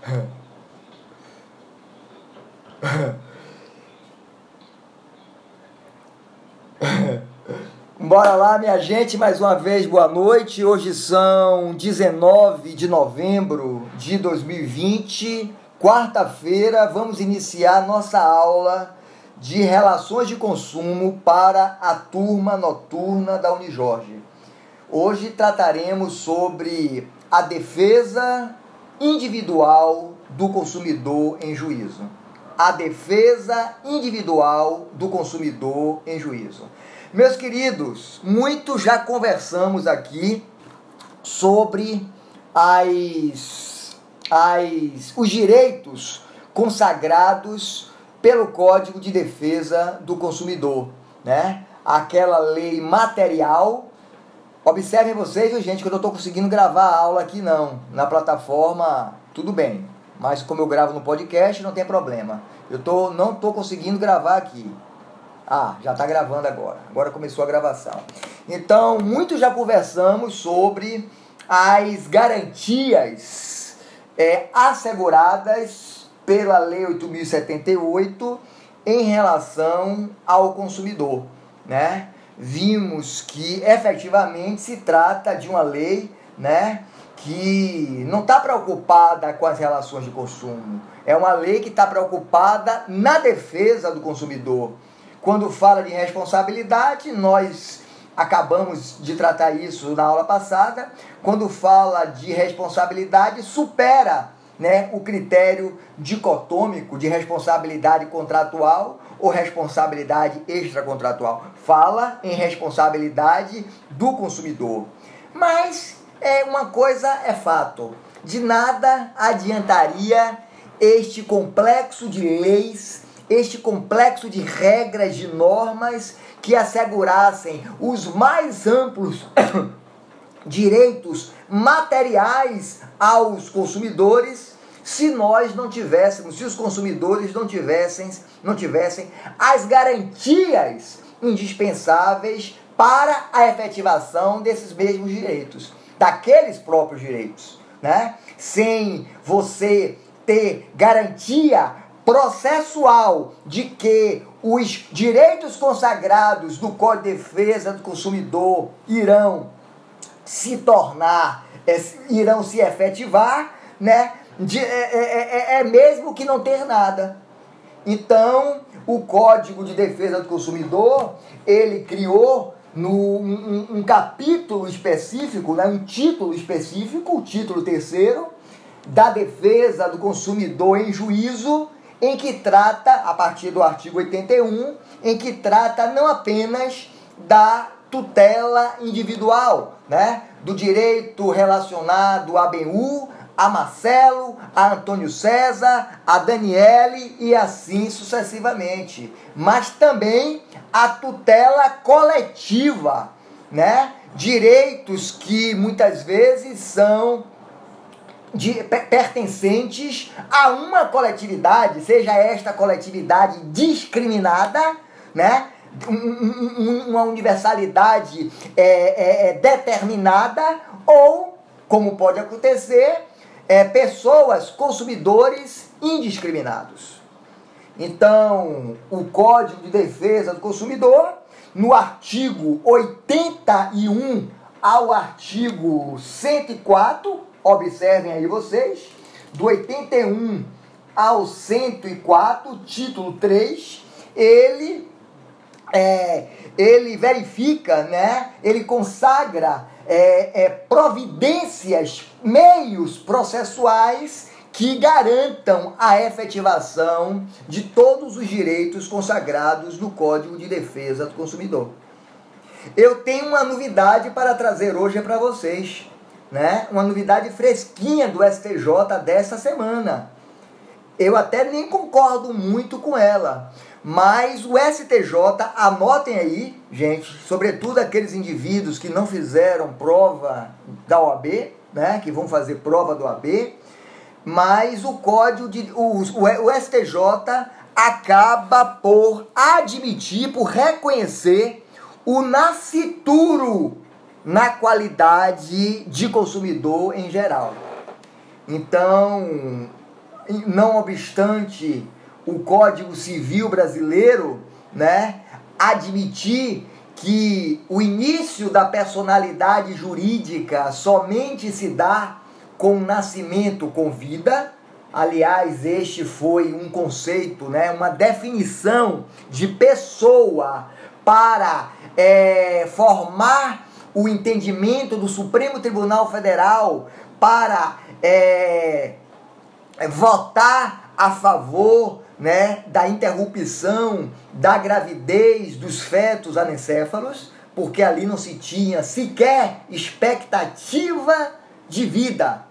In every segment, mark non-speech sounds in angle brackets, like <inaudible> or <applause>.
<laughs> Bora lá, minha gente, mais uma vez, boa noite. Hoje são 19 de novembro de 2020, quarta-feira. Vamos iniciar nossa aula de relações de consumo para a turma noturna da Unijorge. Hoje trataremos sobre a defesa individual do consumidor em juízo. A defesa individual do consumidor em juízo. Meus queridos, muito já conversamos aqui sobre as, as, os direitos consagrados pelo Código de Defesa do Consumidor, né? Aquela lei material. Observem vocês, gente, que eu não estou conseguindo gravar a aula aqui não. Na plataforma, tudo bem. Mas como eu gravo no podcast, não tem problema. Eu tô, não estou conseguindo gravar aqui. Ah, já está gravando agora. Agora começou a gravação. Então, muito já conversamos sobre as garantias é, asseguradas pela Lei 8.078 em relação ao consumidor. Né? Vimos que efetivamente se trata de uma lei né, que não está preocupada com as relações de consumo. É uma lei que está preocupada na defesa do consumidor quando fala de responsabilidade, nós acabamos de tratar isso na aula passada. Quando fala de responsabilidade, supera né, o critério dicotômico de responsabilidade contratual ou responsabilidade extracontratual. Fala em responsabilidade do consumidor. Mas é uma coisa é fato. De nada adiantaria este complexo de leis este complexo de regras, de normas que assegurassem os mais amplos <coughs> direitos materiais aos consumidores se nós não tivéssemos, se os consumidores não tivessem, não tivessem as garantias indispensáveis para a efetivação desses mesmos direitos, daqueles próprios direitos, né? Sem você ter garantia processual de que os direitos consagrados do Código de Defesa do Consumidor irão se tornar, é, irão se efetivar, né? De, é, é, é, é mesmo que não ter nada. Então, o Código de Defesa do Consumidor, ele criou no, um, um capítulo específico, né, um título específico, o título terceiro, da defesa do consumidor em juízo, em que trata, a partir do artigo 81, em que trata não apenas da tutela individual, né? do direito relacionado a Benhu, a Marcelo, a Antônio César, a Daniele e assim sucessivamente, mas também a tutela coletiva, né? Direitos que muitas vezes são de, pertencentes a uma coletividade, seja esta coletividade discriminada, né? uma universalidade é, é, é, determinada, ou, como pode acontecer, é, pessoas, consumidores indiscriminados. Então, o Código de Defesa do Consumidor, no artigo 81 ao artigo 104, Observem aí vocês, do 81 ao 104, título 3, ele é, ele verifica, né? Ele consagra é, é, providências, meios processuais que garantam a efetivação de todos os direitos consagrados no Código de Defesa do Consumidor. Eu tenho uma novidade para trazer hoje para vocês né? Uma novidade fresquinha do STJ dessa semana. Eu até nem concordo muito com ela, mas o STJ, anotem aí, gente, sobretudo aqueles indivíduos que não fizeram prova da OAB, né, que vão fazer prova do OAB, mas o código de o, o, o STJ acaba por admitir, por reconhecer o nascituro na qualidade de consumidor em geral. Então, não obstante o Código Civil brasileiro, né, admitir que o início da personalidade jurídica somente se dá com nascimento com vida. Aliás, este foi um conceito, né, uma definição de pessoa para é, formar o entendimento do Supremo Tribunal Federal para é, votar a favor né, da interrupção da gravidez dos fetos anencéfalos, porque ali não se tinha sequer expectativa de vida.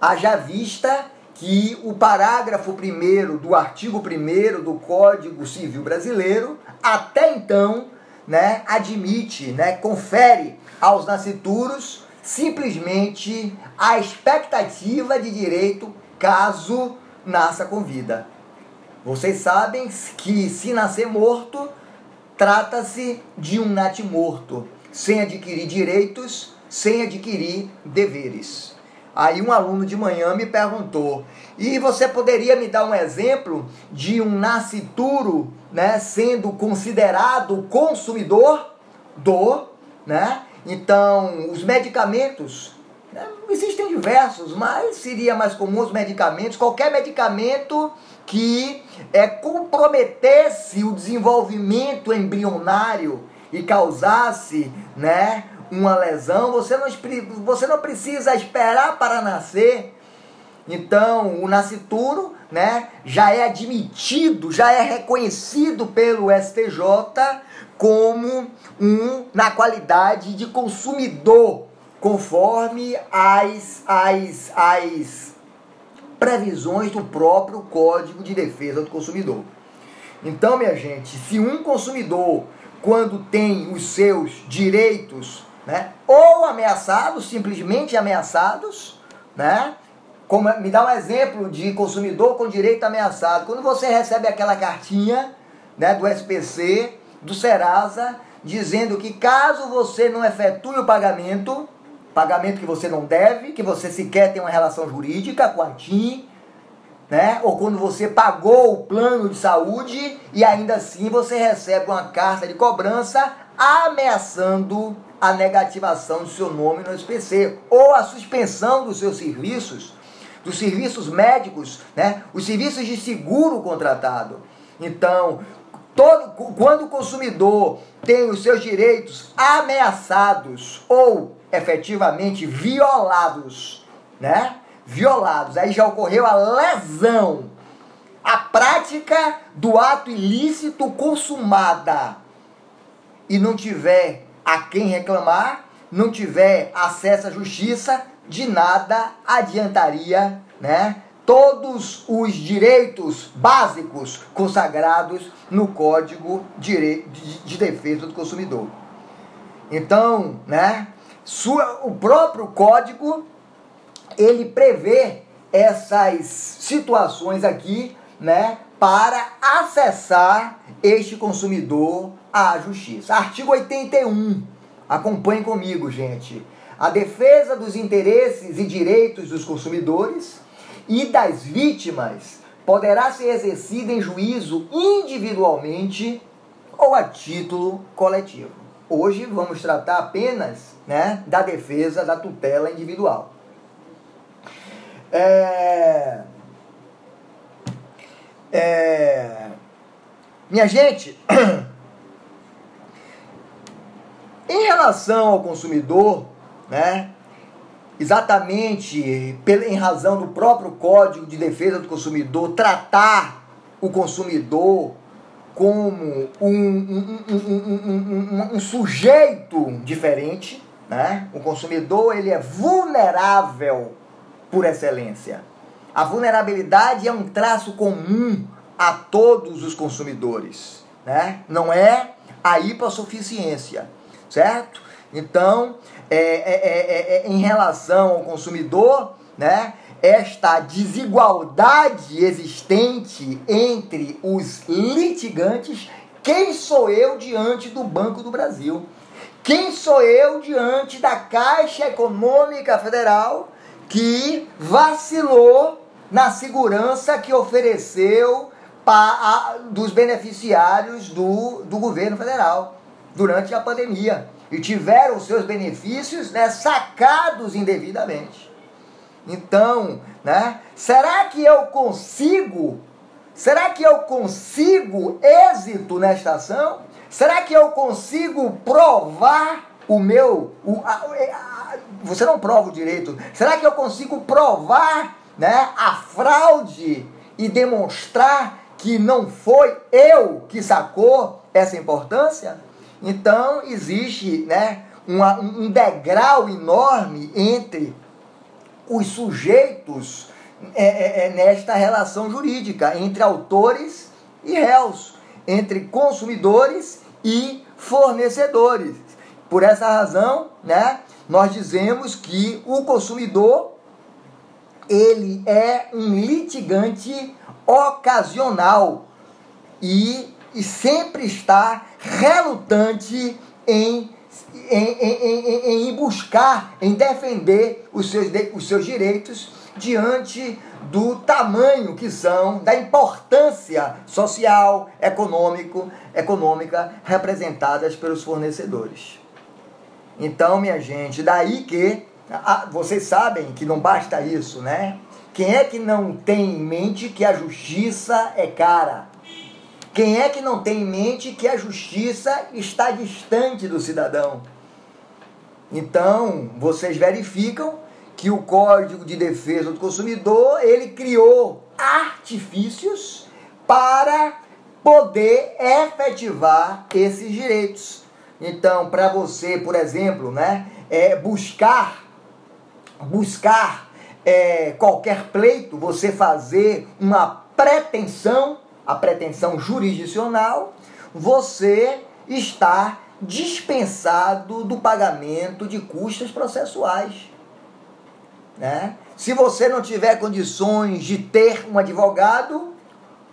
Haja vista que o parágrafo 1 do artigo 1 do Código Civil Brasileiro, até então, né, admite, né, confere aos nascituros simplesmente a expectativa de direito caso nasça com vida. Vocês sabem que se nascer morto, trata-se de um natimorto, sem adquirir direitos, sem adquirir deveres. Aí um aluno de manhã me perguntou: "E você poderia me dar um exemplo de um nascituro, né, sendo considerado consumidor do, né? Então, os medicamentos né, existem diversos, mas seria mais comum os medicamentos, qualquer medicamento que é, comprometesse o desenvolvimento embrionário e causasse né, uma lesão, você não, você não precisa esperar para nascer. Então, o nascituro né, já é admitido, já é reconhecido pelo STJ como um na qualidade de consumidor, conforme as, as, as previsões do próprio Código de Defesa do Consumidor. Então, minha gente, se um consumidor, quando tem os seus direitos né, ou ameaçados, simplesmente ameaçados, né, como, me dá um exemplo de consumidor com direito ameaçado. Quando você recebe aquela cartinha né, do SPC, do Serasa, dizendo que caso você não efetue o pagamento, pagamento que você não deve, que você sequer tem uma relação jurídica com a TIM, né? Ou quando você pagou o plano de saúde e ainda assim você recebe uma carta de cobrança ameaçando a negativação do seu nome no SPC ou a suspensão dos seus serviços, dos serviços médicos, né? Os serviços de seguro contratado. Então, todo, quando o consumidor tem os seus direitos ameaçados ou efetivamente violados, né? Violados. Aí já ocorreu a lesão, a prática do ato ilícito consumada e não tiver a quem reclamar, não tiver acesso à justiça, de nada adiantaria, né? Todos os direitos básicos consagrados no Código de Defesa do Consumidor. Então, né? Sua, o próprio código ele prevê essas situações aqui, né, para acessar este consumidor à justiça. Artigo 81. Acompanhe comigo, gente. A defesa dos interesses e direitos dos consumidores e das vítimas poderá ser exercida em juízo individualmente ou a título coletivo. Hoje vamos tratar apenas né, da defesa da tutela individual. É, é, minha gente, <clears throat> em relação ao consumidor, né, exatamente em razão do próprio Código de Defesa do Consumidor tratar o consumidor como um, um, um, um, sujeito diferente, né? O consumidor ele é vulnerável por excelência. A vulnerabilidade é um traço comum a todos os consumidores, né? Não é a hipossuficiência, certo? Então, é, é, é, em relação ao consumidor, né? Esta desigualdade existente entre os litigantes, quem sou eu diante do Banco do Brasil? Quem sou eu diante da Caixa Econômica Federal que vacilou na segurança que ofereceu para, dos beneficiários do, do governo federal durante a pandemia e tiveram seus benefícios né, sacados indevidamente. Então, né, será que eu consigo? Será que eu consigo êxito nesta ação? Será que eu consigo provar o meu. O, a, a, você não prova o direito. Será que eu consigo provar né, a fraude e demonstrar que não foi eu que sacou essa importância? Então existe né, uma, um degrau enorme entre os sujeitos é, é, é, nesta relação jurídica, entre autores e réus, entre consumidores e fornecedores. Por essa razão, né, nós dizemos que o consumidor ele é um litigante ocasional e, e sempre está relutante em, em, em, em, buscar, em defender os seus, os seus direitos diante do tamanho que são, da importância social, econômico, econômica representadas pelos fornecedores. Então, minha gente, daí que vocês sabem que não basta isso, né? Quem é que não tem em mente que a justiça é cara? Quem é que não tem em mente que a justiça está distante do cidadão? Então, vocês verificam que o Código de Defesa do Consumidor, ele criou artifícios para poder efetivar esses direitos. Então, para você, por exemplo, né, é buscar buscar é, qualquer pleito, você fazer uma pretensão, a pretensão jurisdicional, você está dispensado do pagamento de custas processuais. Né? Se você não tiver condições de ter um advogado,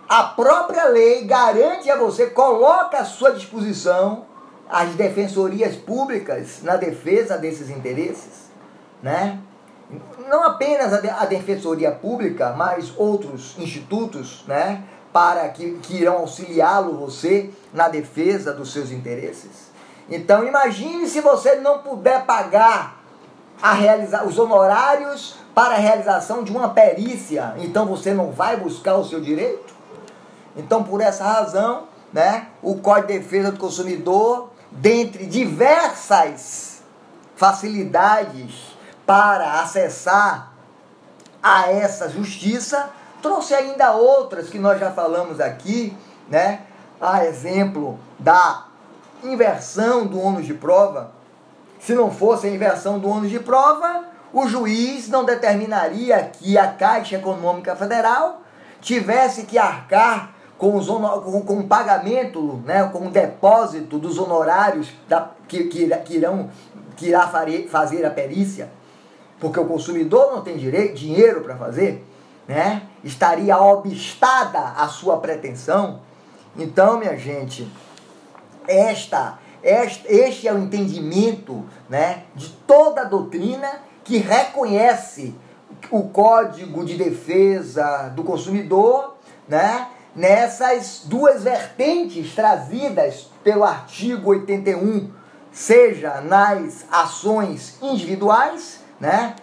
a própria lei garante a você, coloca à sua disposição as defensorias públicas na defesa desses interesses, né? Não apenas a, defensoria pública, mas outros institutos, né? Para que, que irão auxiliá-lo você na defesa dos seus interesses. Então imagine se você não puder pagar a realizar os honorários para a realização de uma perícia, então você não vai buscar o seu direito? Então por essa razão, né, o Código de Defesa do Consumidor dentre diversas facilidades para acessar a essa justiça, trouxe ainda outras que nós já falamos aqui, né? A exemplo da inversão do ônus de prova. Se não fosse a inversão do ônus de prova, o juiz não determinaria que a Caixa Econômica Federal tivesse que arcar com, os, com, com o pagamento, né, com o depósito dos honorários da, que, que, que, irão, que irá fazer a perícia, porque o consumidor não tem direito, dinheiro para fazer, né, estaria obstada a sua pretensão. Então, minha gente, esta, este, é o entendimento né, de toda a doutrina que reconhece o Código de Defesa do Consumidor, né, nessas duas vertentes trazidas pelo artigo 81, seja nas ações individuais, né,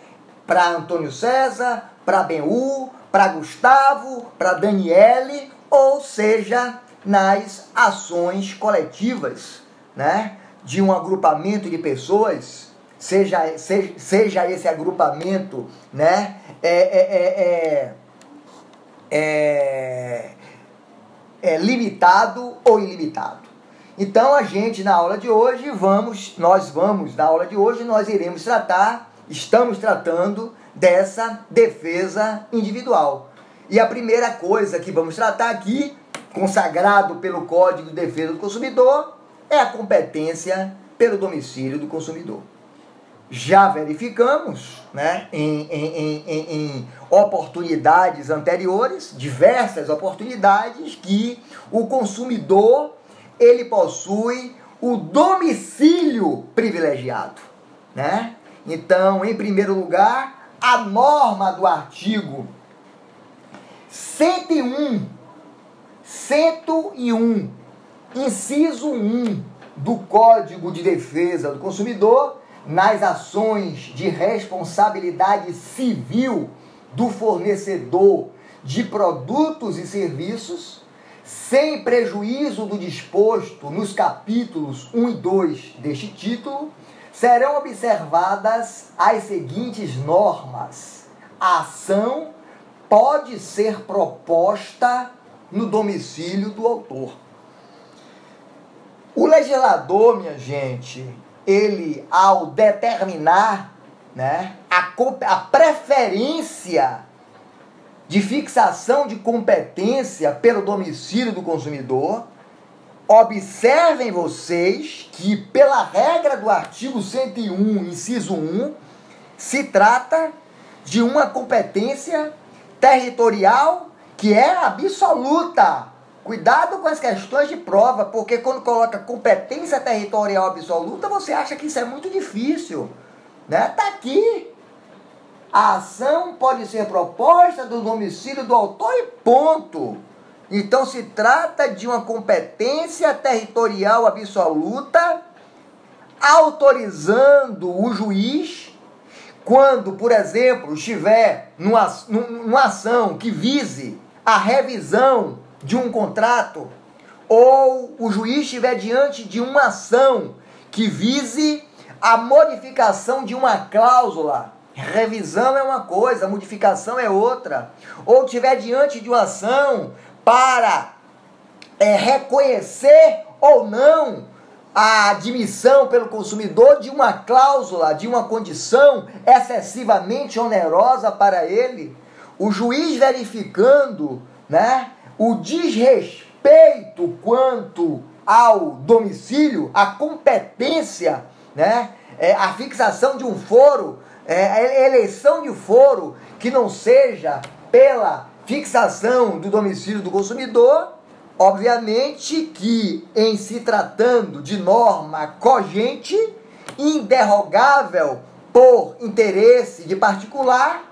para Antônio César, para Benhu, para Gustavo, para Daniele, ou seja, nas ações coletivas, né, de um agrupamento de pessoas, seja, seja, seja esse agrupamento, né, é, é, é, é, é é, limitado ou ilimitado. Então a gente na aula de hoje vamos, nós vamos na aula de hoje nós iremos tratar, estamos tratando dessa defesa individual. E a primeira coisa que vamos tratar aqui, consagrado pelo Código de Defesa do Consumidor, é a competência pelo domicílio do consumidor já verificamos né, em, em, em, em, oportunidades anteriores, diversas oportunidades, que o consumidor ele possui o domicílio privilegiado. Né? Então, em primeiro lugar, a norma do artigo 101, 101, inciso 1 do Código de Defesa do Consumidor, nas ações de responsabilidade civil do fornecedor de produtos e serviços, sem prejuízo do disposto nos capítulos 1 e 2 deste título, serão observadas as seguintes normas. A ação pode ser proposta no domicílio do autor. O legislador, minha gente, ele ao determinar né, a, a preferência de fixação de competência pelo domicílio do consumidor, observem vocês que, pela regra do artigo 101, inciso 1, se trata de uma competência territorial que é absoluta. Cuidado com as questões de prova, porque quando coloca competência territorial absoluta, você acha que isso é muito difícil. Né? Tá aqui. A ação pode ser proposta do domicílio do autor e ponto. Então se trata de uma competência territorial absoluta, autorizando o juiz, quando, por exemplo, estiver numa, numa ação que vise a revisão de um contrato, ou o juiz estiver diante de uma ação que vise a modificação de uma cláusula. Revisão é uma coisa, modificação é outra. Ou estiver diante de uma ação para é, reconhecer ou não a admissão pelo consumidor de uma cláusula, de uma condição excessivamente onerosa para ele, o juiz verificando né, o desrespeito quanto ao domicílio, a competência, né, é, a fixação de um foro, é, a eleição de foro que não seja pela fixação do domicílio do consumidor, obviamente que em se tratando de norma cogente, inderrogável por interesse de particular,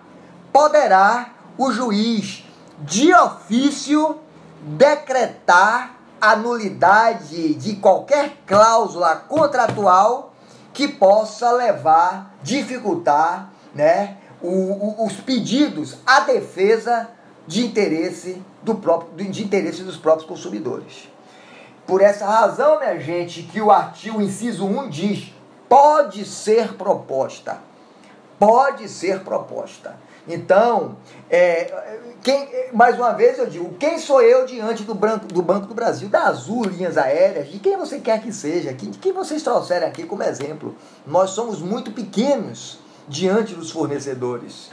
poderá o juiz de ofício decretar a nulidade de qualquer cláusula contratual que possa levar, dificultar né, o, o, os pedidos à defesa de interesse, do próprio, de interesse dos próprios consumidores. Por essa razão, minha gente, que o artigo inciso 1 diz: pode ser proposta. Pode ser proposta. Então, é, quem, mais uma vez eu digo, quem sou eu diante do, branco, do Banco do Brasil, da Azul Linhas Aéreas, de quem você quer que seja, de quem vocês trouxerem aqui como exemplo. Nós somos muito pequenos diante dos fornecedores.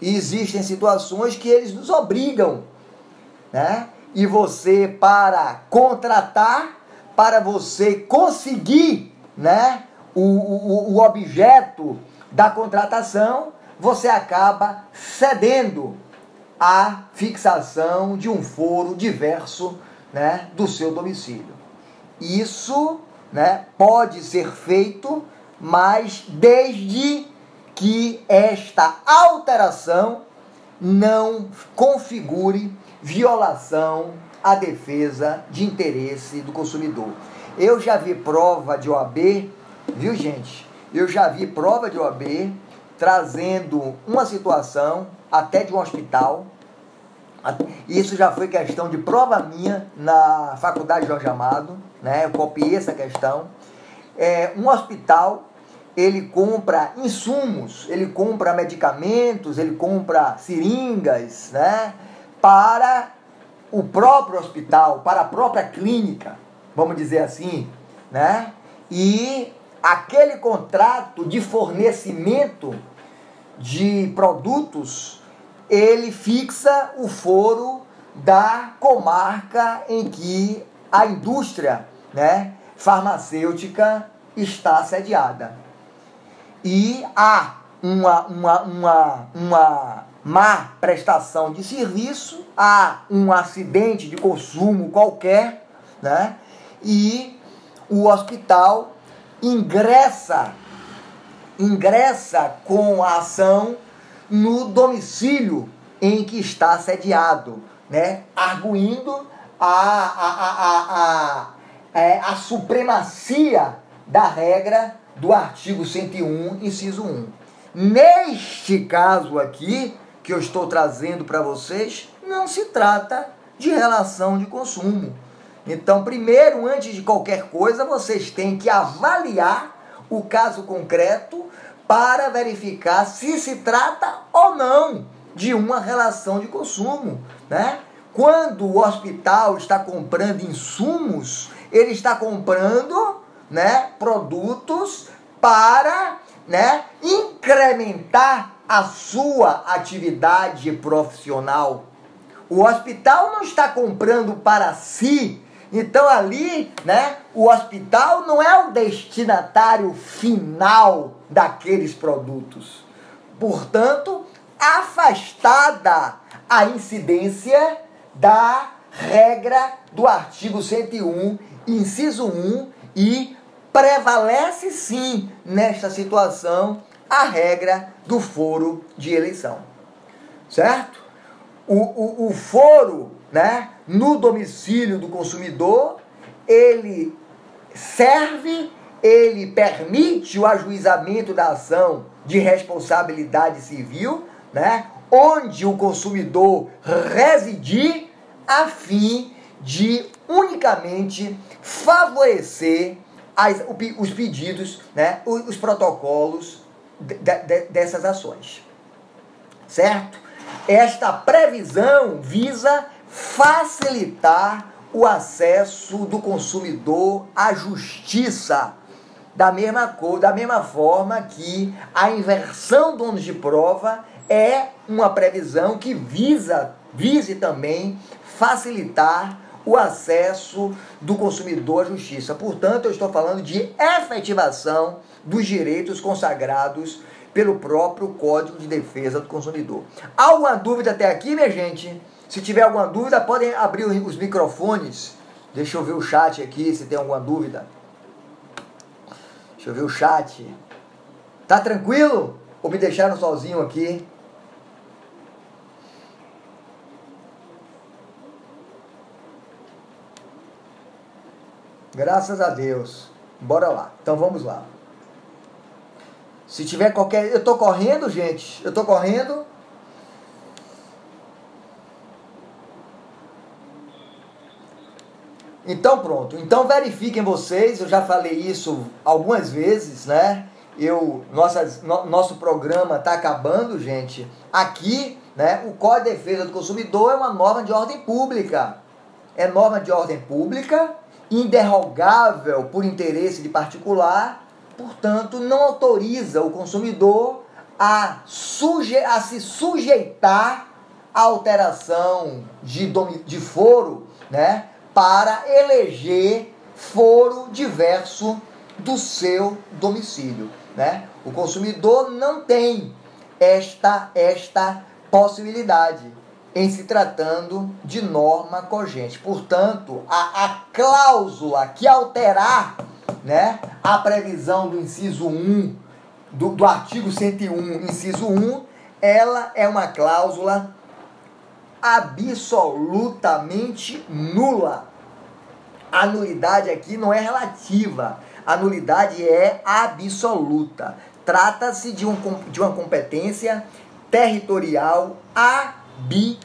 E existem situações que eles nos obrigam, né? E você, para contratar, para você conseguir, né? O, o, o objeto da contratação, você acaba cedendo a fixação de um foro diverso né, do seu domicílio. Isso né, pode ser feito, mas desde que esta alteração não configure violação à defesa de interesse do consumidor. Eu já vi prova de OAB, viu gente? Eu já vi prova de OAB trazendo uma situação até de um hospital. Isso já foi questão de prova minha na Faculdade Jorge Amado, né? Eu copiei essa questão. É, um hospital ele compra insumos, ele compra medicamentos, ele compra seringas, né? Para o próprio hospital, para a própria clínica, vamos dizer assim, né? E aquele contrato de fornecimento de produtos, ele fixa o foro da comarca em que a indústria, né, farmacêutica está sediada e há uma, uma, uma, uma má prestação de serviço, há um acidente de consumo qualquer, né? E o hospital ingressa ingressa com a ação no domicílio em que está sediado, né? arguindo a, a, a, a, a, é, a supremacia da regra do artigo 101, inciso 1. Neste caso aqui, que eu estou trazendo para vocês, não se trata de relação de consumo. Então, primeiro, antes de qualquer coisa, vocês têm que avaliar o caso concreto para verificar se se trata ou não de uma relação de consumo, né? Quando o hospital está comprando insumos, ele está comprando, né, produtos para, né, incrementar a sua atividade profissional. O hospital não está comprando para si. Então ali, né, o hospital não é o destinatário final daqueles produtos. Portanto, afastada a incidência da regra do artigo 101, inciso 1, e prevalece sim nesta situação a regra do foro de eleição. Certo? O, o, o foro né, no domicílio do consumidor, ele serve, ele permite o ajuizamento da ação de responsabilidade civil, né, onde o consumidor residir, a fim de unicamente favorecer as, os pedidos, né, os protocolos de, de, dessas ações. Certo? Esta previsão visa facilitar o acesso do consumidor à justiça. Da mesma, cor, da mesma forma que a inversão do ônus de prova é uma previsão que visa vise também facilitar o acesso do consumidor à justiça. Portanto, eu estou falando de efetivação dos direitos consagrados pelo próprio Código de Defesa do Consumidor. Alguma dúvida até aqui, minha gente? Se tiver alguma dúvida, podem abrir os microfones. Deixa eu ver o chat aqui, se tem alguma dúvida. Deixa eu ver o chat. Tá tranquilo? Ou me deixaram sozinho aqui? Graças a Deus. Bora lá. Então vamos lá. Se tiver qualquer. Eu tô correndo, gente. Eu tô correndo. Então pronto. Então verifiquem vocês. Eu já falei isso algumas vezes, né? Eu, nossa, no, nosso programa está acabando, gente. Aqui, né? O Código de Defesa do Consumidor é uma norma de ordem pública. É norma de ordem pública inderrogável por interesse de particular, portanto, não autoriza o consumidor a, suje a se sujeitar à alteração de, de foro né, para eleger foro diverso do seu domicílio. Né? O consumidor não tem esta, esta possibilidade em se tratando de norma cogente. Portanto, a, a cláusula que alterar né, a previsão do inciso 1, do, do artigo 101, inciso 1, ela é uma cláusula absolutamente nula. A nulidade aqui não é relativa, a nulidade é absoluta. Trata-se de, um, de uma competência territorial absoluta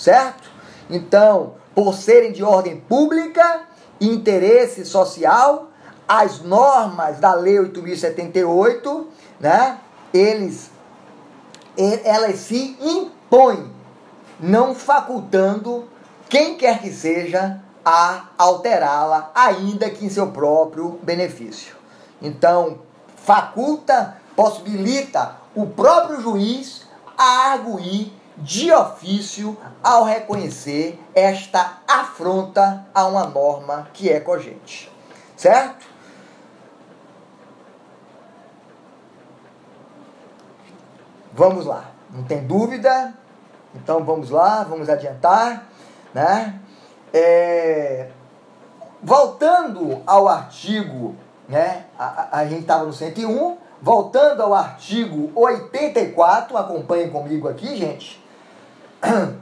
certo? Então, por serem de ordem pública e interesse social, as normas da Lei 8078, né? Eles elas se impõem, não facultando quem quer que seja a alterá-la, ainda que em seu próprio benefício. Então, faculta, possibilita o próprio juiz a arguir de ofício ao reconhecer esta afronta a uma norma que é cogente. Certo? Vamos lá, não tem dúvida? Então vamos lá, vamos adiantar, né? É, voltando ao artigo, né? A, a, a gente estava no 101, voltando ao artigo 84, acompanhem comigo aqui, gente. <clears throat>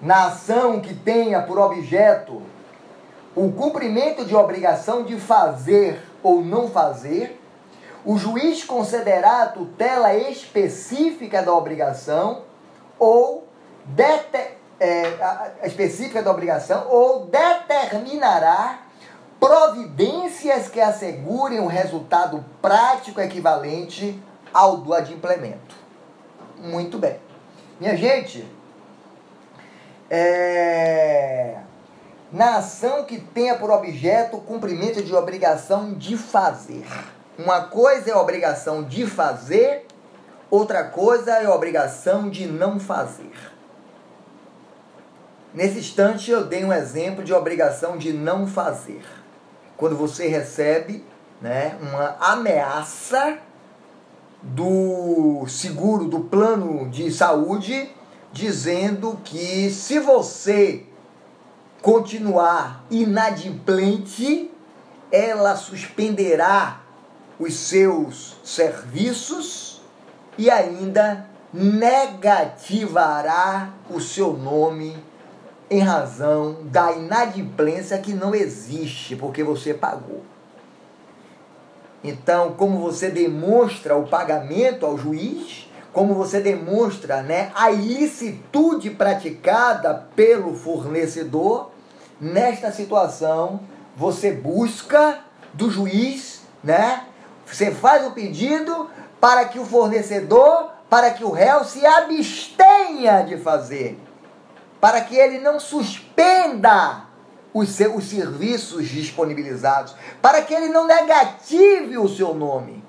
Na ação que tenha por objeto o cumprimento de obrigação de fazer ou não fazer, o juiz concederá a tutela específica da obrigação ou dete, é, específica da obrigação ou determinará providências que assegurem o resultado prático equivalente ao do adimplemento. Muito bem. Minha gente, é, na ação que tenha por objeto o cumprimento de obrigação de fazer. Uma coisa é a obrigação de fazer, outra coisa é a obrigação de não fazer. Nesse instante eu dei um exemplo de obrigação de não fazer. Quando você recebe né, uma ameaça do seguro, do plano de saúde, dizendo que se você continuar inadimplente, ela suspenderá os seus serviços e ainda negativará o seu nome em razão da inadimplência que não existe porque você pagou. Então, como você demonstra o pagamento ao juiz, como você demonstra né, a ilicitude praticada pelo fornecedor, nesta situação você busca do juiz, né? Você faz o pedido para que o fornecedor, para que o réu se abstenha de fazer para que ele não suspenda os, seus, os serviços disponibilizados, para que ele não negative o seu nome.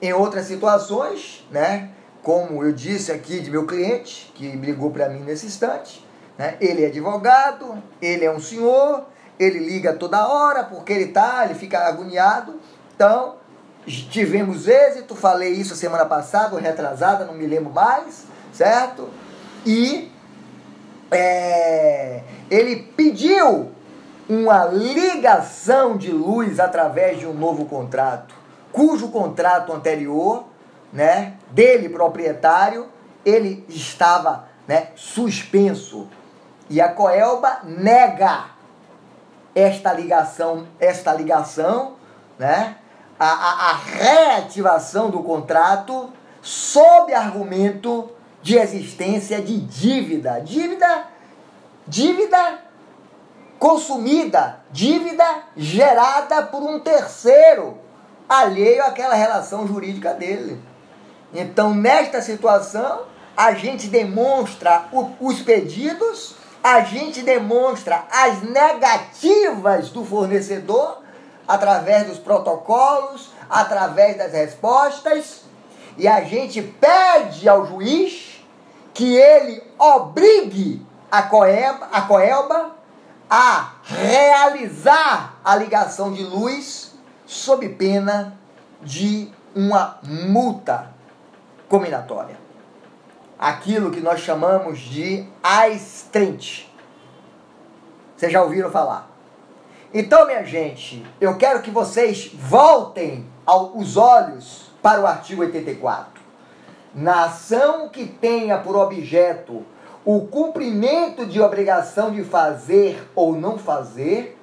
Em outras situações, né, como eu disse aqui de meu cliente, que ligou para mim nesse instante, né, ele é advogado, ele é um senhor, ele liga toda hora porque ele tá, ele fica agoniado. Então, tivemos êxito, falei isso semana passada ou retrasada, não me lembro mais, certo? E é, ele pediu uma ligação de luz através de um novo contrato, cujo contrato anterior, né, dele proprietário, ele estava, né, suspenso. E a Coelba nega esta ligação, esta ligação, né, a, a, a reativação do contrato sob argumento de existência de dívida. Dívida, dívida consumida, dívida gerada por um terceiro, alheio àquela relação jurídica dele. Então, nesta situação, a gente demonstra os pedidos, a gente demonstra as negativas do fornecedor através dos protocolos, através das respostas, e a gente pede ao juiz que ele obrigue a Coelba, a Coelba a realizar a ligação de luz sob pena de uma multa combinatória. Aquilo que nós chamamos de astrente. Vocês já ouviram falar? Então, minha gente, eu quero que vocês voltem os olhos para o artigo 84 na ação que tenha por objeto o cumprimento de obrigação de fazer ou não fazer,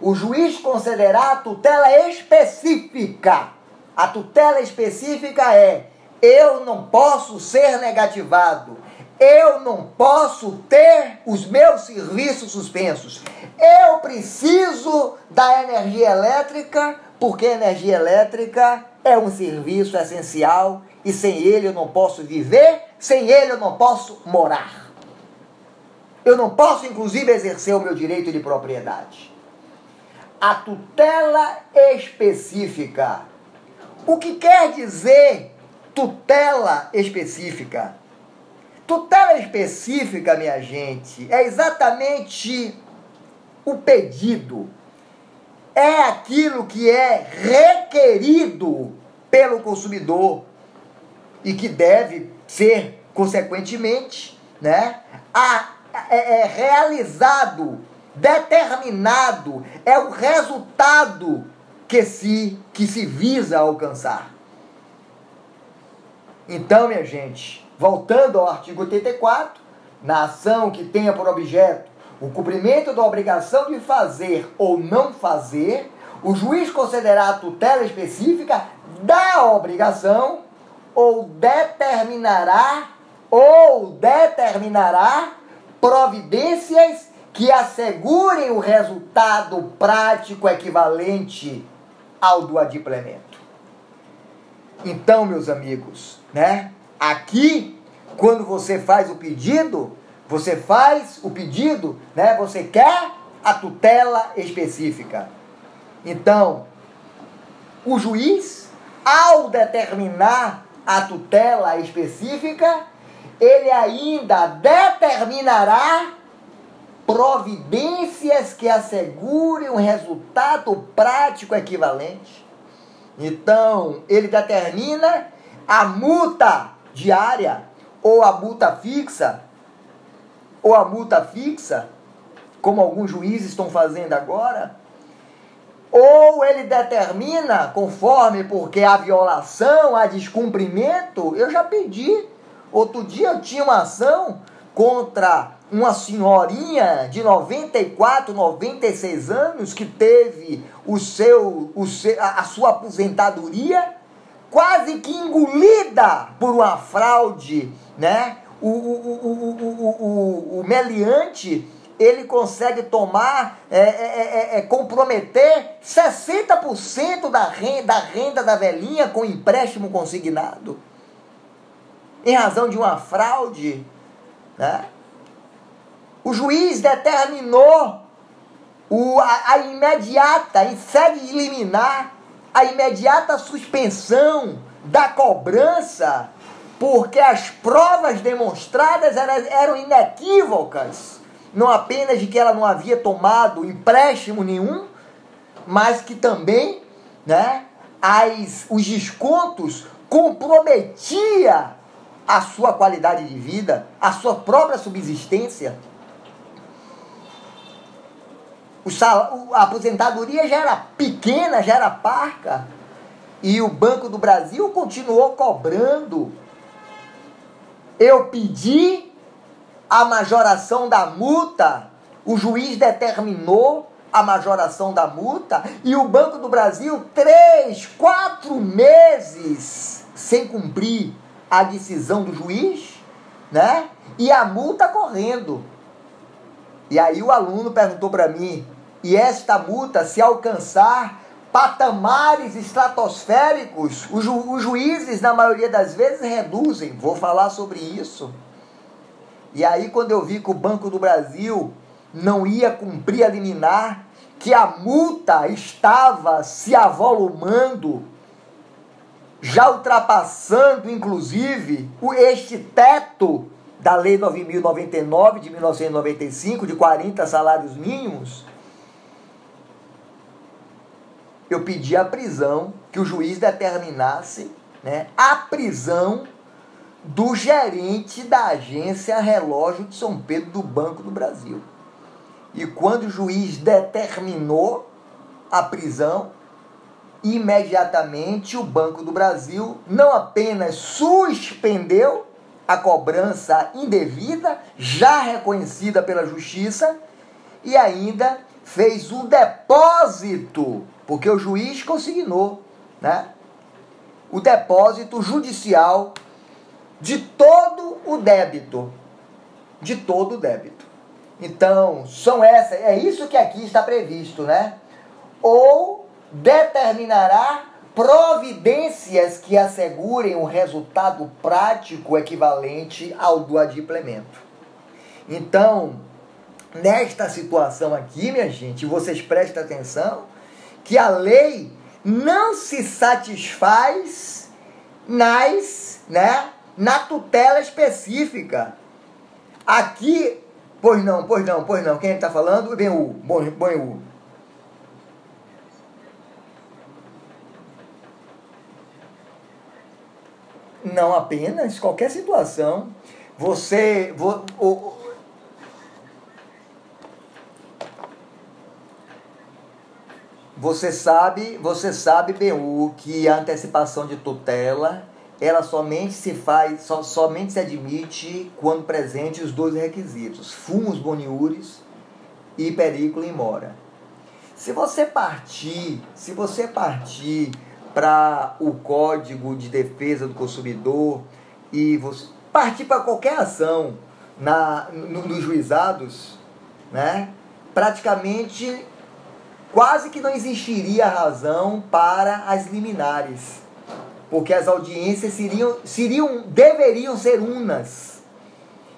o juiz concederá a tutela específica. A tutela específica é: eu não posso ser negativado, eu não posso ter os meus serviços suspensos. Eu preciso da energia elétrica, porque a energia elétrica é um serviço essencial e sem ele eu não posso viver, sem ele eu não posso morar. Eu não posso, inclusive, exercer o meu direito de propriedade. A tutela específica. O que quer dizer tutela específica? Tutela específica, minha gente, é exatamente o pedido. É aquilo que é requerido pelo consumidor e que deve ser, consequentemente, né, a, é, é realizado, determinado, é o resultado que se, que se visa alcançar. Então, minha gente, voltando ao artigo 84, na ação que tenha por objeto o cumprimento da obrigação de fazer ou não fazer, o juiz concederá a tutela específica da obrigação ou determinará ou determinará providências que assegurem o resultado prático equivalente ao do adimplemento. Então, meus amigos, né? Aqui, quando você faz o pedido, você faz o pedido, né? Você quer a tutela específica. Então, o juiz, ao determinar a tutela específica, ele ainda determinará providências que assegurem um resultado prático equivalente. Então, ele determina a multa diária ou a multa fixa ou a multa fixa, como alguns juízes estão fazendo agora, ou ele determina, conforme, porque a violação, a descumprimento, eu já pedi. Outro dia eu tinha uma ação contra uma senhorinha de 94, 96 anos que teve o seu, o seu, a sua aposentadoria quase que engolida por uma fraude, né? O, o, o, o, o, o meliante ele consegue tomar, é, é, é, comprometer 60% da renda, da renda da velhinha com empréstimo consignado. Em razão de uma fraude. Né? O juiz determinou o, a, a imediata, em sede liminar, a imediata suspensão da cobrança, porque as provas demonstradas eram inequívocas não apenas de que ela não havia tomado empréstimo nenhum, mas que também né, as, os descontos comprometia a sua qualidade de vida, a sua própria subsistência. O sal, a aposentadoria já era pequena, já era parca, e o Banco do Brasil continuou cobrando. Eu pedi a majoração da multa, o juiz determinou a majoração da multa e o Banco do Brasil, três, quatro meses sem cumprir a decisão do juiz, né? E a multa correndo. E aí o aluno perguntou para mim: e esta multa, se alcançar patamares estratosféricos, os, ju os juízes, na maioria das vezes, reduzem. Vou falar sobre isso. E aí, quando eu vi que o Banco do Brasil não ia cumprir a liminar, que a multa estava se avolumando, já ultrapassando, inclusive, o, este teto da Lei 9.099 de 1995, de 40 salários mínimos, eu pedi a prisão, que o juiz determinasse né, a prisão do gerente da agência Relógio de São Pedro do Banco do Brasil. E quando o juiz determinou a prisão, imediatamente o Banco do Brasil não apenas suspendeu a cobrança indevida, já reconhecida pela justiça, e ainda fez o depósito, porque o juiz consignou, né? O depósito judicial de todo o débito. De todo o débito. Então, são essas, é isso que aqui está previsto, né? Ou determinará providências que assegurem um resultado prático equivalente ao do adimplemento. Então, nesta situação aqui, minha gente, vocês prestem atenção que a lei não se satisfaz nas, né, na tutela específica. Aqui, pois não, pois não, pois não, quem está falando? Bem o. Não apenas, qualquer situação. Você. Vo, o, Você sabe, você sabe, BU, que a antecipação de tutela, ela somente se faz, so, somente se admite quando presente os dois requisitos, fumos boniures e perículo em mora. Se você partir, se você partir para o Código de Defesa do Consumidor e você partir para qualquer ação na, no, nos juizados, né, praticamente quase que não existiria razão para as liminares, porque as audiências seriam, seriam deveriam ser unas.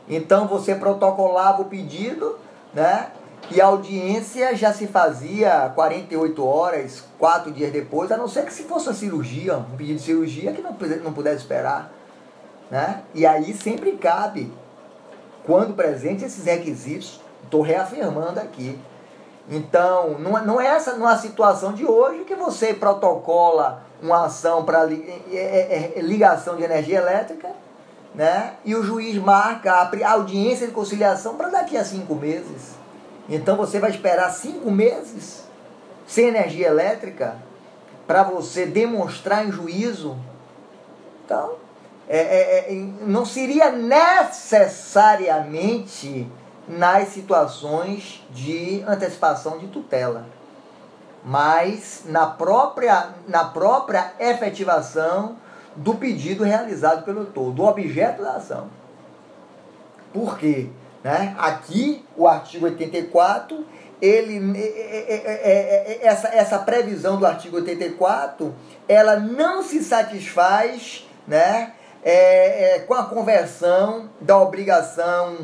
Então você protocolava o pedido, né? E a audiência já se fazia 48 horas, quatro dias depois, a não ser que se fosse uma cirurgia, um pedido de cirurgia que não, não pudesse esperar. Né? E aí sempre cabe, quando presente esses requisitos, estou reafirmando aqui. Então, não, não é essa não é a situação de hoje que você protocola uma ação para é, é, é, ligação de energia elétrica, né? E o juiz marca a audiência de conciliação para daqui a cinco meses. Então você vai esperar cinco meses sem energia elétrica para você demonstrar em juízo. Então, é, é, é, não seria necessariamente nas situações de antecipação de tutela, mas na própria, na própria efetivação do pedido realizado pelo autor, do objeto da ação. Por quê? Né? Aqui, o artigo 84, ele, é, é, é, essa, essa previsão do artigo 84, ela não se satisfaz né, é, é, com a conversão da obrigação,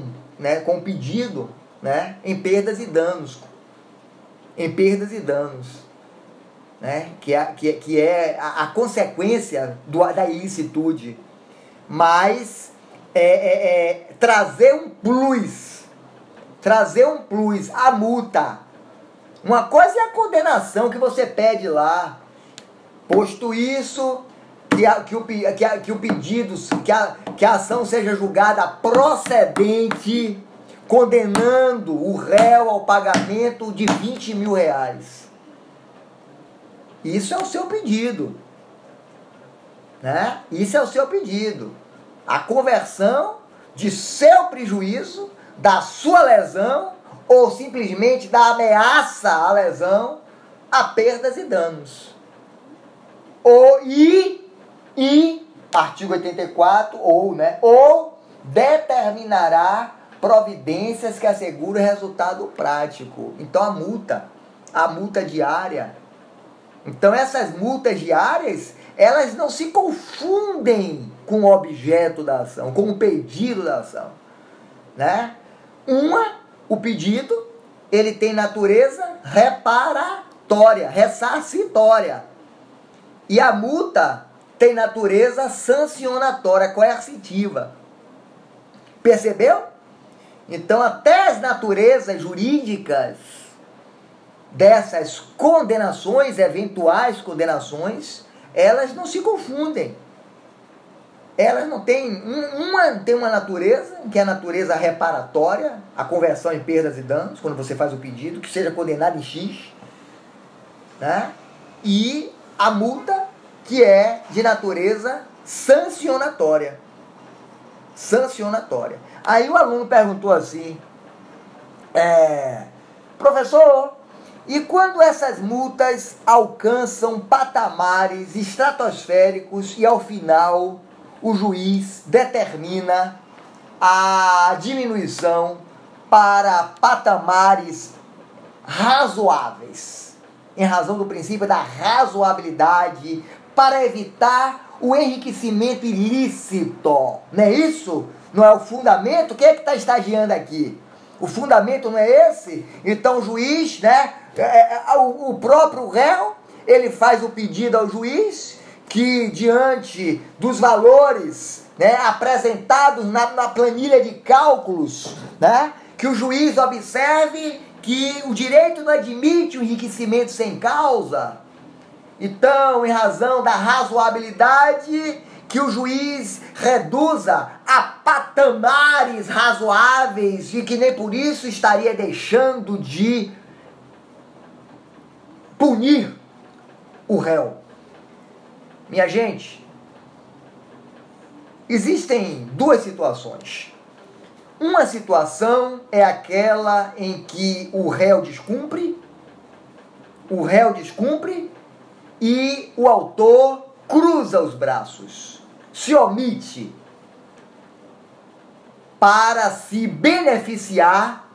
né, com pedido, né, em perdas e danos. Em perdas e danos. Né, que, é, que, que é a, a consequência do, da ilicitude. Mas é, é, é, trazer um plus, trazer um plus, a multa. Uma coisa é a condenação que você pede lá. Posto isso, que, a, que, o, que, a, que o pedido, que a, que a ação seja julgada procedente, condenando o réu ao pagamento de 20 mil reais. Isso é o seu pedido. Né? Isso é o seu pedido. A conversão de seu prejuízo, da sua lesão, ou simplesmente da ameaça à lesão, a perdas e danos. Ou, e e artigo 84 ou, né, ou determinará providências que asseguram resultado prático. Então a multa, a multa diária. Então essas multas diárias, elas não se confundem com o objeto da ação, com o pedido da ação, né? Uma, o pedido, ele tem natureza reparatória, ressarcitória. E a multa tem natureza sancionatória, coercitiva. Percebeu? Então, até as naturezas jurídicas dessas condenações, eventuais condenações, elas não se confundem. Elas não têm. Uma tem uma natureza, que é a natureza reparatória, a conversão em perdas e danos, quando você faz o pedido, que seja condenado em X. Né? E a multa que é de natureza sancionatória. Sancionatória. Aí o aluno perguntou assim: é, professor, e quando essas multas alcançam patamares estratosféricos e ao final o juiz determina a diminuição para patamares razoáveis, em razão do princípio da razoabilidade para evitar o enriquecimento ilícito. Não é isso? Não é o fundamento? Quem é que está estagiando aqui? O fundamento não é esse? Então o juiz, né? É, é, é, o próprio réu, ele faz o pedido ao juiz que diante dos valores né, apresentados na, na planilha de cálculos, né, que o juiz observe que o direito não admite o enriquecimento sem causa, então, em razão da razoabilidade, que o juiz reduza a patamares razoáveis e que nem por isso estaria deixando de punir o réu. Minha gente, existem duas situações. Uma situação é aquela em que o réu descumpre, o réu descumpre e o autor cruza os braços, se omite para se beneficiar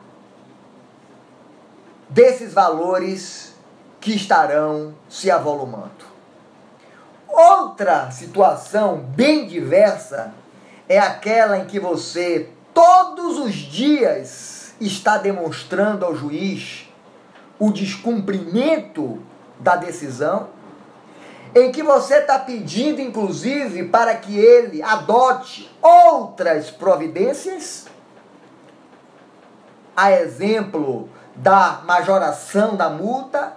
desses valores que estarão se avolumando. Outra situação bem diversa é aquela em que você todos os dias está demonstrando ao juiz o descumprimento da decisão, em que você está pedindo, inclusive, para que ele adote outras providências, a exemplo da majoração da multa,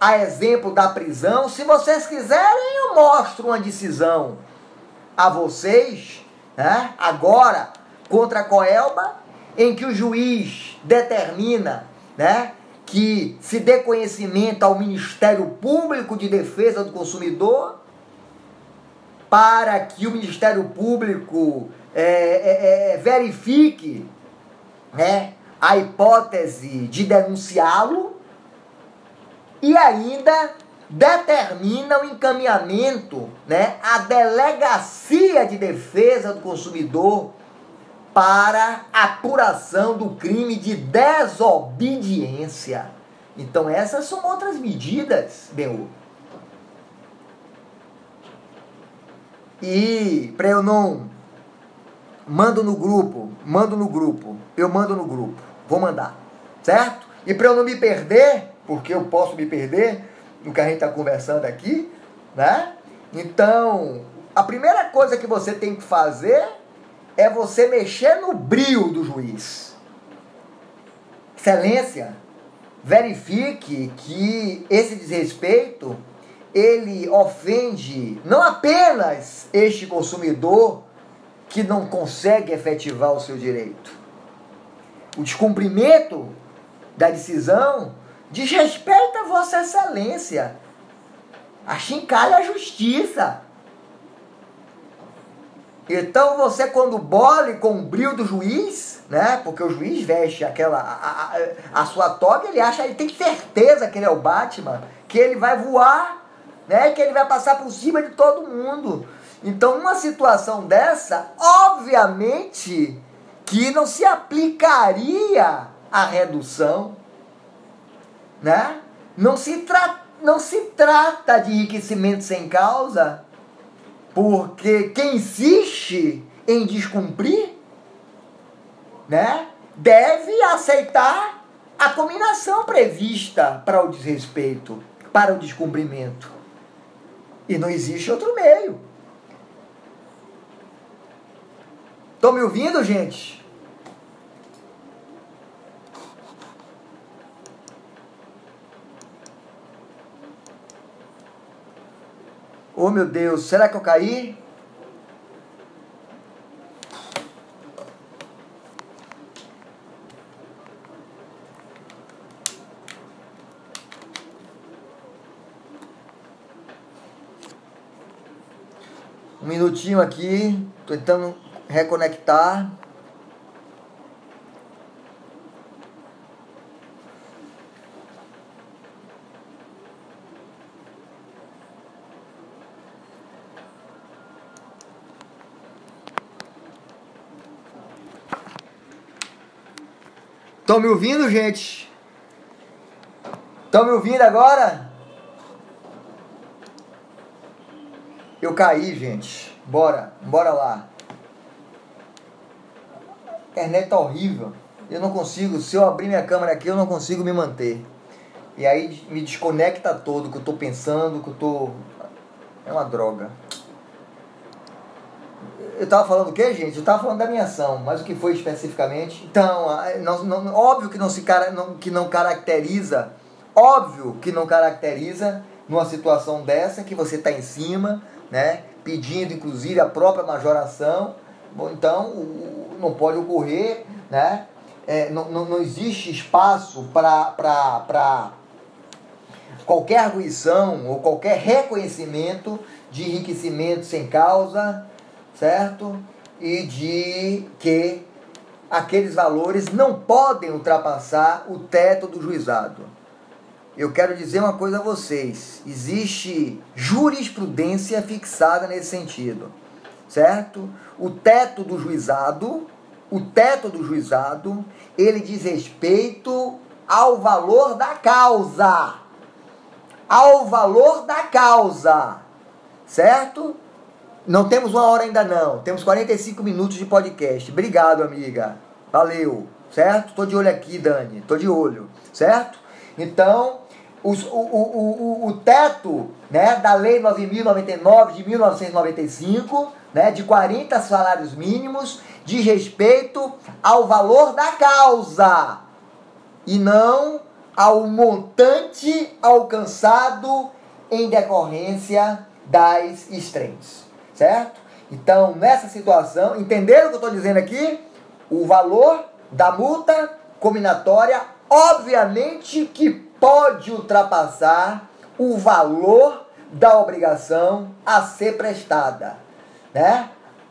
a exemplo da prisão. Se vocês quiserem, eu mostro uma decisão a vocês, né? agora, contra a Coelba, em que o juiz determina né, que se dê conhecimento ao Ministério Público de Defesa do Consumidor, para que o Ministério Público é, é, é, verifique né, a hipótese de denunciá-lo e ainda determina o encaminhamento né, à Delegacia de Defesa do Consumidor para apuração do crime de desobediência. Então essas são outras medidas, Benhu. E para eu não mando no grupo, mando no grupo, eu mando no grupo, vou mandar, certo? E para eu não me perder, porque eu posso me perder no que a gente está conversando aqui, né? Então, a primeira coisa que você tem que fazer é você mexer no brilho do juiz. Excelência, verifique que esse desrespeito ele ofende não apenas este consumidor que não consegue efetivar o seu direito. O descumprimento da decisão desrespeita Vossa Excelência, achincalha a justiça. Então você quando bole com o brilho do juiz, né? Porque o juiz veste aquela a, a, a sua toga, ele acha, ele tem certeza que ele é o Batman, que ele vai voar, né? Que ele vai passar por cima de todo mundo. Então, uma situação dessa, obviamente, que não se aplicaria a redução, né? Não se, tra não se trata de enriquecimento sem causa, porque quem insiste em descumprir, né, deve aceitar a combinação prevista para o desrespeito, para o descumprimento. E não existe outro meio. Estão me ouvindo, gente? Oh meu Deus, será que eu caí? Um minutinho aqui, tentando reconectar. Estão me ouvindo, gente? Estão me ouvindo agora? Eu caí, gente. Bora, bora lá. A internet tá horrível. Eu não consigo, se eu abrir minha câmera aqui, eu não consigo me manter. E aí me desconecta todo, que eu tô pensando, que eu tô. É uma droga. Eu estava falando o quê, gente? Eu estava falando da minha ação, mas o que foi especificamente? Então, não, não, óbvio que não, se, não, que não caracteriza, óbvio que não caracteriza numa situação dessa que você está em cima, né? Pedindo inclusive a própria majoração. Bom, então, não pode ocorrer, né? É, não, não, não existe espaço para qualquer arguição ou qualquer reconhecimento de enriquecimento sem causa, certo? E de que aqueles valores não podem ultrapassar o teto do juizado. Eu quero dizer uma coisa a vocês: existe jurisprudência fixada nesse sentido, certo? O teto do juizado, o teto do juizado, ele diz respeito ao valor da causa. Ao valor da causa, certo? Não temos uma hora ainda não, temos 45 minutos de podcast. Obrigado, amiga. Valeu, certo? Tô de olho aqui, Dani. Tô de olho, certo? Então, os, o, o, o, o teto né, da Lei 9.099 de 1995, né, de 40 salários mínimos, diz respeito ao valor da causa e não ao montante alcançado em decorrência das estremes, certo? Então, nessa situação, entenderam o que eu estou dizendo aqui? O valor da multa combinatória, obviamente que pode ultrapassar o valor da obrigação a ser prestada, né?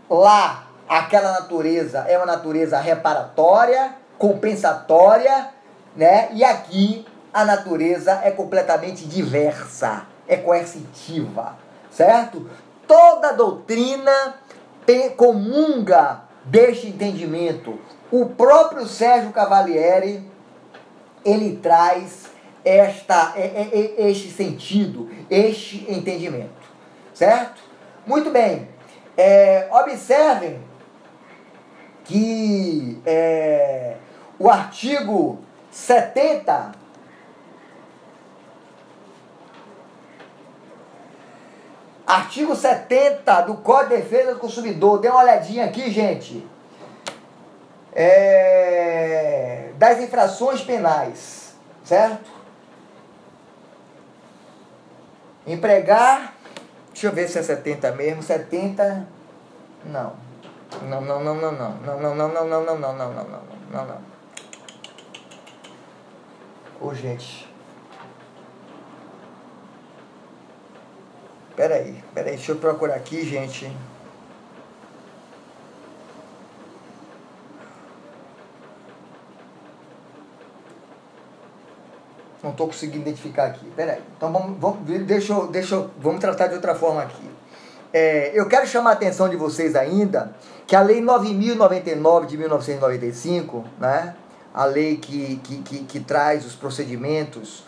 Lá, aquela natureza é uma natureza reparatória, compensatória, né? E aqui a natureza é completamente diversa, é coercitiva, certo? Toda doutrina comunga deste entendimento. O próprio Sérgio Cavalieri ele traz esta, este sentido, este entendimento. Certo? Muito bem. É, observem que é, o artigo 70 Artigo 70 do Código de Defesa do Consumidor. Dê uma olhadinha aqui, gente. É, das infrações penais, certo? Empregar, deixa eu ver se é 70 mesmo, 70, não. Não, não, não, não, não, não, não, não, não, não, não, não, não, não, não, não, não. Peraí, peraí, deixa eu procurar aqui, gente. Não estou conseguindo identificar aqui. Peraí. Então vamos, vamos, deixa, eu, deixa eu, vamos tratar de outra forma aqui. É, eu quero chamar a atenção de vocês ainda que a Lei 9.099 de 1995, né, a lei que, que, que, que traz os procedimentos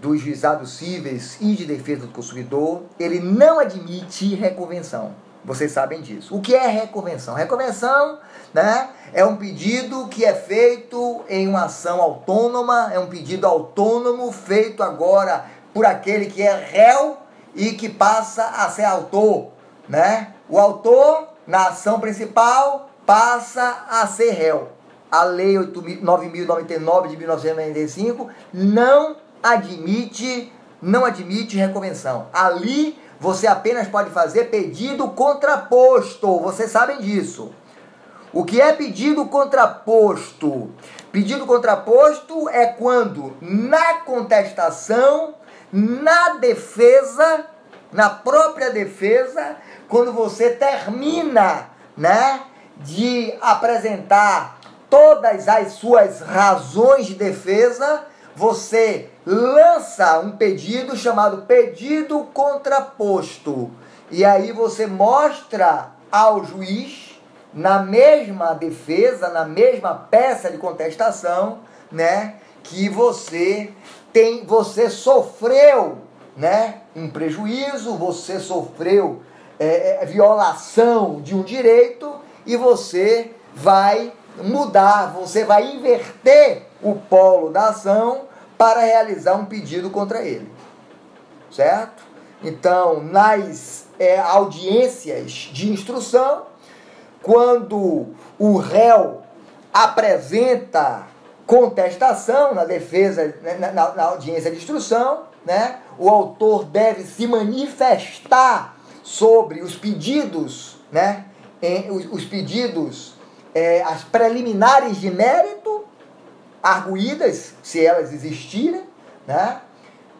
dos juizados cíveis e de defesa do consumidor, ele não admite reconvenção. Vocês sabem disso. O que é reconvenção? Reconvenção né, é um pedido que é feito em uma ação autônoma, é um pedido autônomo feito agora por aquele que é réu e que passa a ser autor. Né? O autor, na ação principal, passa a ser réu. A Lei 9.099 de 1995 não admite, não admite reconvenção. Ali você apenas pode fazer pedido contraposto. Vocês sabem disso. O que é pedido contraposto? Pedido contraposto é quando na contestação, na defesa, na própria defesa, quando você termina, né, de apresentar todas as suas razões de defesa, você lança um pedido chamado pedido contraposto. E aí você mostra ao juiz, na mesma defesa, na mesma peça de contestação, né, que você tem, você sofreu, né, um prejuízo, você sofreu é, é, violação de um direito e você vai mudar, você vai inverter o polo da ação para realizar um pedido contra ele. Certo? Então, nas é, audiências de instrução, quando o réu apresenta contestação na defesa, né, na, na, na audiência de instrução, né, o autor deve se manifestar sobre os pedidos, né, em, os, os, pedidos, é, as preliminares de mérito arguídas, se elas existirem, né?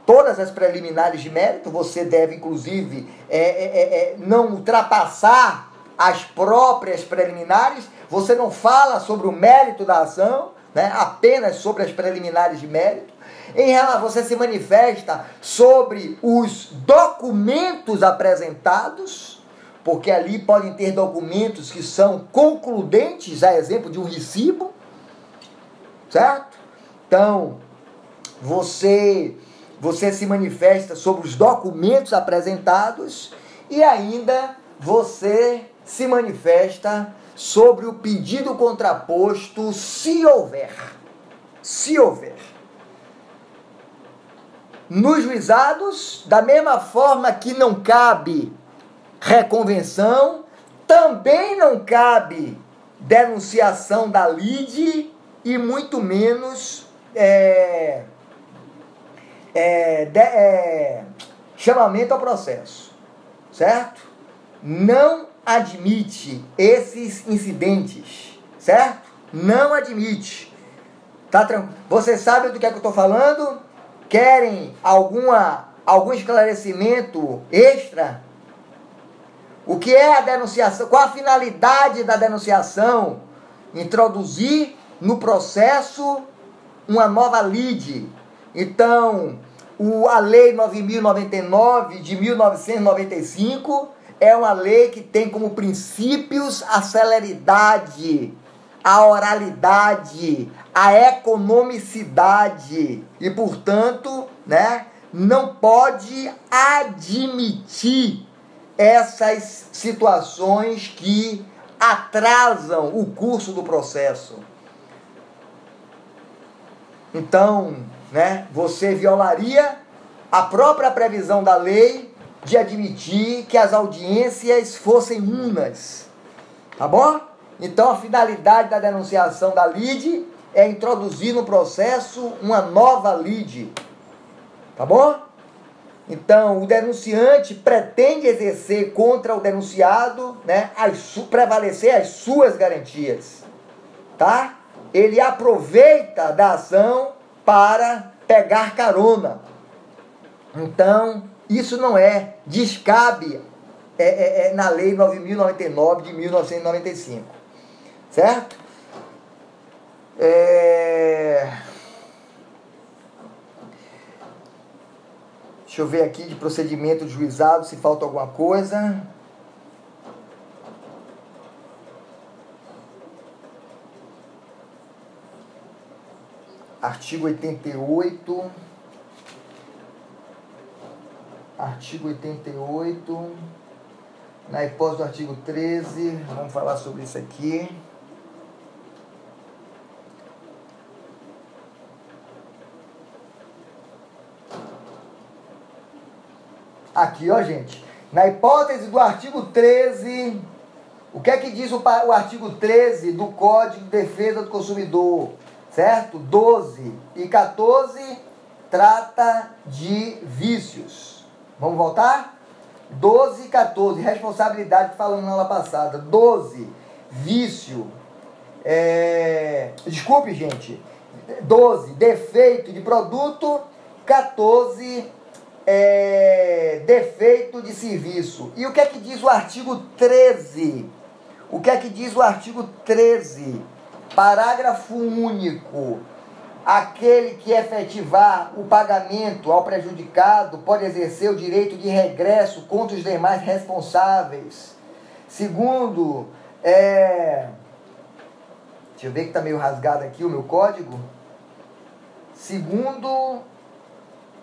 todas as preliminares de mérito, você deve, inclusive, é, é, é, é, não ultrapassar as próprias preliminares, você não fala sobre o mérito da ação, né, apenas sobre as preliminares de mérito. Em relação, você se manifesta sobre os documentos apresentados, porque ali podem ter documentos que são concludentes, a exemplo de um recibo, certo? Então, você você se manifesta sobre os documentos apresentados e ainda você se manifesta sobre o pedido contraposto, se houver. Se houver. Nos juizados, da mesma forma que não cabe reconvenção, também não cabe denunciação da lide e muito menos é, é, de, é, chamamento ao processo, certo? Não admite esses incidentes, certo? Não admite. Tá? Você sabe do que é que eu estou falando? Querem alguma, algum esclarecimento extra? O que é a denunciação? Qual a finalidade da denunciação? Introduzir no processo uma nova lide. Então, o, a Lei 9099 de 1995 é uma lei que tem como princípios a celeridade, a oralidade, a economicidade e, portanto, né, não pode admitir essas situações que atrasam o curso do processo. Então, né, você violaria a própria previsão da lei de admitir que as audiências fossem unas. Tá bom? Então a finalidade da denunciação da lide é introduzir no processo uma nova lide. Tá bom? Então, o denunciante pretende exercer contra o denunciado, né, as, prevalecer as suas garantias. Tá? Ele aproveita da ação para pegar carona. Então, isso não é, descabe é, é, é na Lei 9.099 de 1995. Certo? É... Deixa eu ver aqui de procedimento juizado se falta alguma coisa. Artigo 88. artigo 88, na hipótese do artigo 13, vamos falar sobre isso aqui. Aqui, ó, gente. Na hipótese do artigo 13, o que é que diz o, o artigo 13 do Código de Defesa do Consumidor? Certo? 12 e 14 trata de vícios. Vamos voltar? 12 e 14, responsabilidade falamos na aula passada. 12, vício. É... Desculpe, gente. 12, defeito de produto. 14, é... defeito de serviço. E o que é que diz o artigo 13? O que é que diz o artigo 13? Parágrafo único Aquele que efetivar o pagamento ao prejudicado pode exercer o direito de regresso contra os demais responsáveis. Segundo, é... deixa eu ver que está meio rasgado aqui o meu código. Segundo,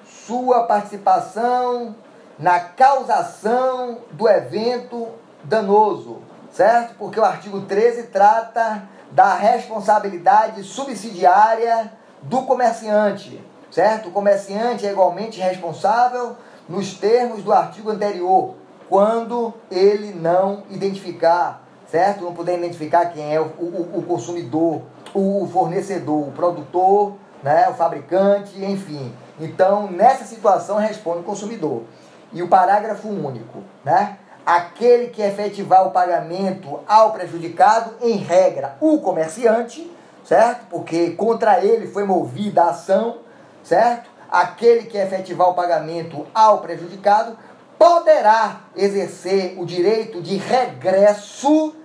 sua participação na causação do evento danoso, certo? Porque o artigo 13 trata da responsabilidade subsidiária do comerciante, certo? O comerciante é igualmente responsável nos termos do artigo anterior, quando ele não identificar, certo? Não puder identificar quem é o, o, o consumidor, o fornecedor, o produtor, né? o fabricante, enfim. Então, nessa situação, responde o consumidor. E o parágrafo único, né? Aquele que efetivar o pagamento ao prejudicado, em regra, o comerciante, certo? Porque contra ele foi movida a ação, certo? aquele que efetivar o pagamento ao prejudicado poderá exercer o direito de regresso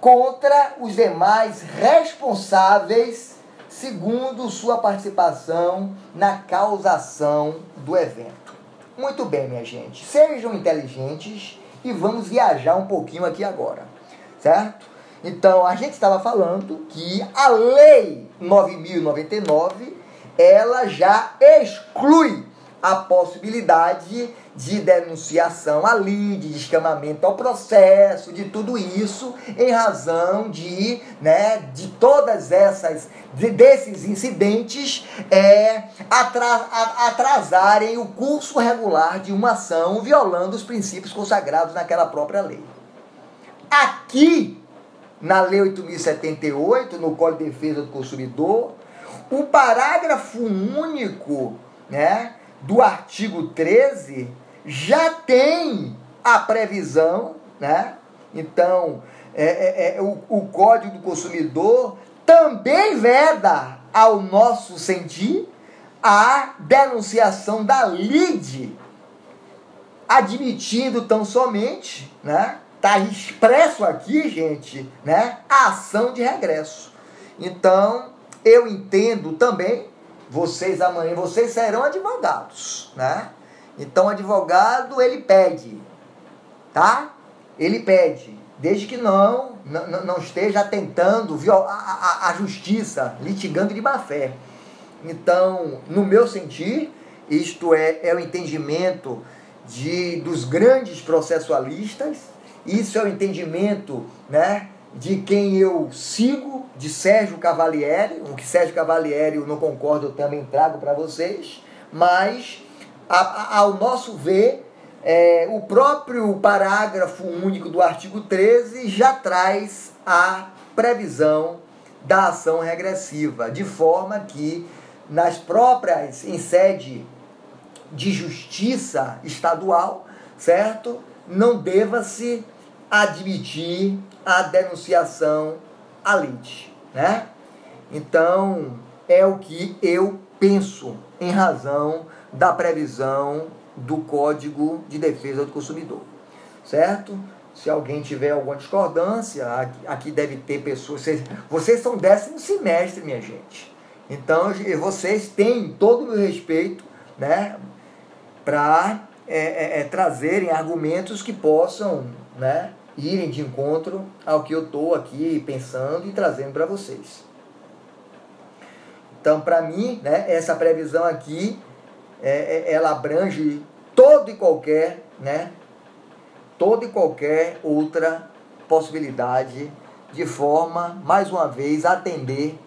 contra os demais responsáveis, segundo sua participação na causação do evento. Muito bem, minha gente. Sejam inteligentes e vamos viajar um pouquinho aqui agora, certo? Então, a gente estava falando que a Lei 9099 ela já exclui a possibilidade de denunciação ali, de descamamento ao processo, de tudo isso, em razão de, né, de todas essas, de, desses incidentes é, atrasarem o curso regular de uma ação, violando os princípios consagrados naquela própria lei. Aqui, na Lei 8.078, no Código de Defesa do Consumidor, o parágrafo único né, do artigo 13 já tem a previsão, né? Então, é, é, é, o, o Código do Consumidor também veda, ao nosso sentir, a denunciação da LIDE, admitindo tão somente, né? Está expresso aqui, gente, né? A ação de regresso. Então, eu entendo também, vocês amanhã, vocês serão advogados, né? Então, o advogado, ele pede, tá? Ele pede, desde que não, não, não esteja atentando a, a, a justiça, litigando de má fé. Então, no meu sentir, isto é, é o entendimento de, dos grandes processualistas, isso é o entendimento né, de quem eu sigo, de Sérgio Cavalieri, o que Sérgio Cavalieri eu não concordo, eu também trago para vocês, mas a, ao nosso ver, é, o próprio parágrafo único do artigo 13 já traz a previsão da ação regressiva, de forma que nas próprias, em sede de justiça estadual, certo? Não deva-se admitir a denunciação à lite, né? Então, é o que eu penso em razão da previsão do Código de Defesa do Consumidor. Certo? Se alguém tiver alguma discordância, aqui deve ter pessoas. Vocês, vocês são décimo semestre, minha gente. Então, vocês têm todo o meu respeito né, para é, é, é, trazerem argumentos que possam né, irem de encontro ao que eu estou aqui pensando e trazendo para vocês. Então, para mim, né, essa previsão aqui é, é, ela abrange todo e qualquer, né? Toda e qualquer outra possibilidade de forma, mais uma vez, atender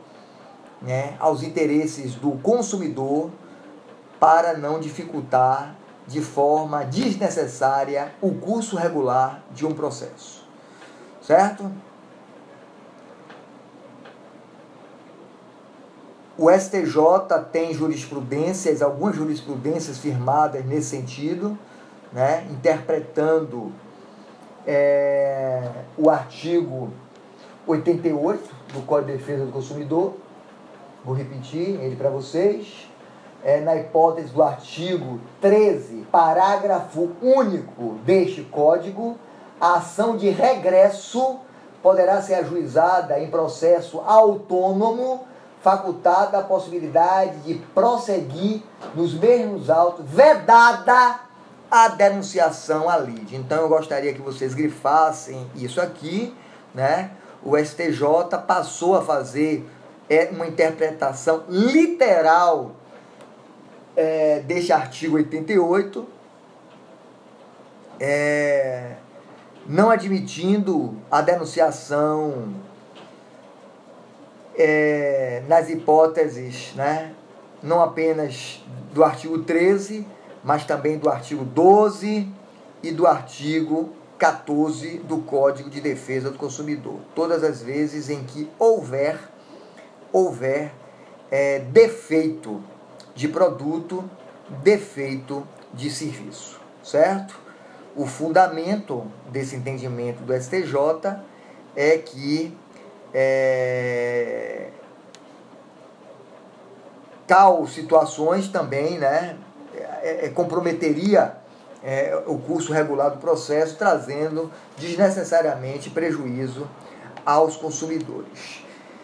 né, aos interesses do consumidor para não dificultar de forma desnecessária o curso regular de um processo. Certo? O STJ tem jurisprudências, algumas jurisprudências firmadas nesse sentido, né, interpretando é, o artigo 88 do Código de Defesa do Consumidor. Vou repetir ele para vocês. É, na hipótese do artigo 13, parágrafo único deste código, a ação de regresso poderá ser ajuizada em processo autônomo facultada a possibilidade de prosseguir nos mesmos autos, vedada a denunciação à lide. Então eu gostaria que vocês grifassem isso aqui, né? O STJ passou a fazer é, uma interpretação literal é, deste artigo 88, é, não admitindo a denunciação é, nas hipóteses, né, não apenas do artigo 13, mas também do artigo 12 e do artigo 14 do Código de Defesa do Consumidor. Todas as vezes em que houver, houver é, defeito de produto, defeito de serviço, certo? O fundamento desse entendimento do STJ é que é, tal situações também né, é, é, comprometeria é, o curso regular do processo, trazendo desnecessariamente prejuízo aos consumidores.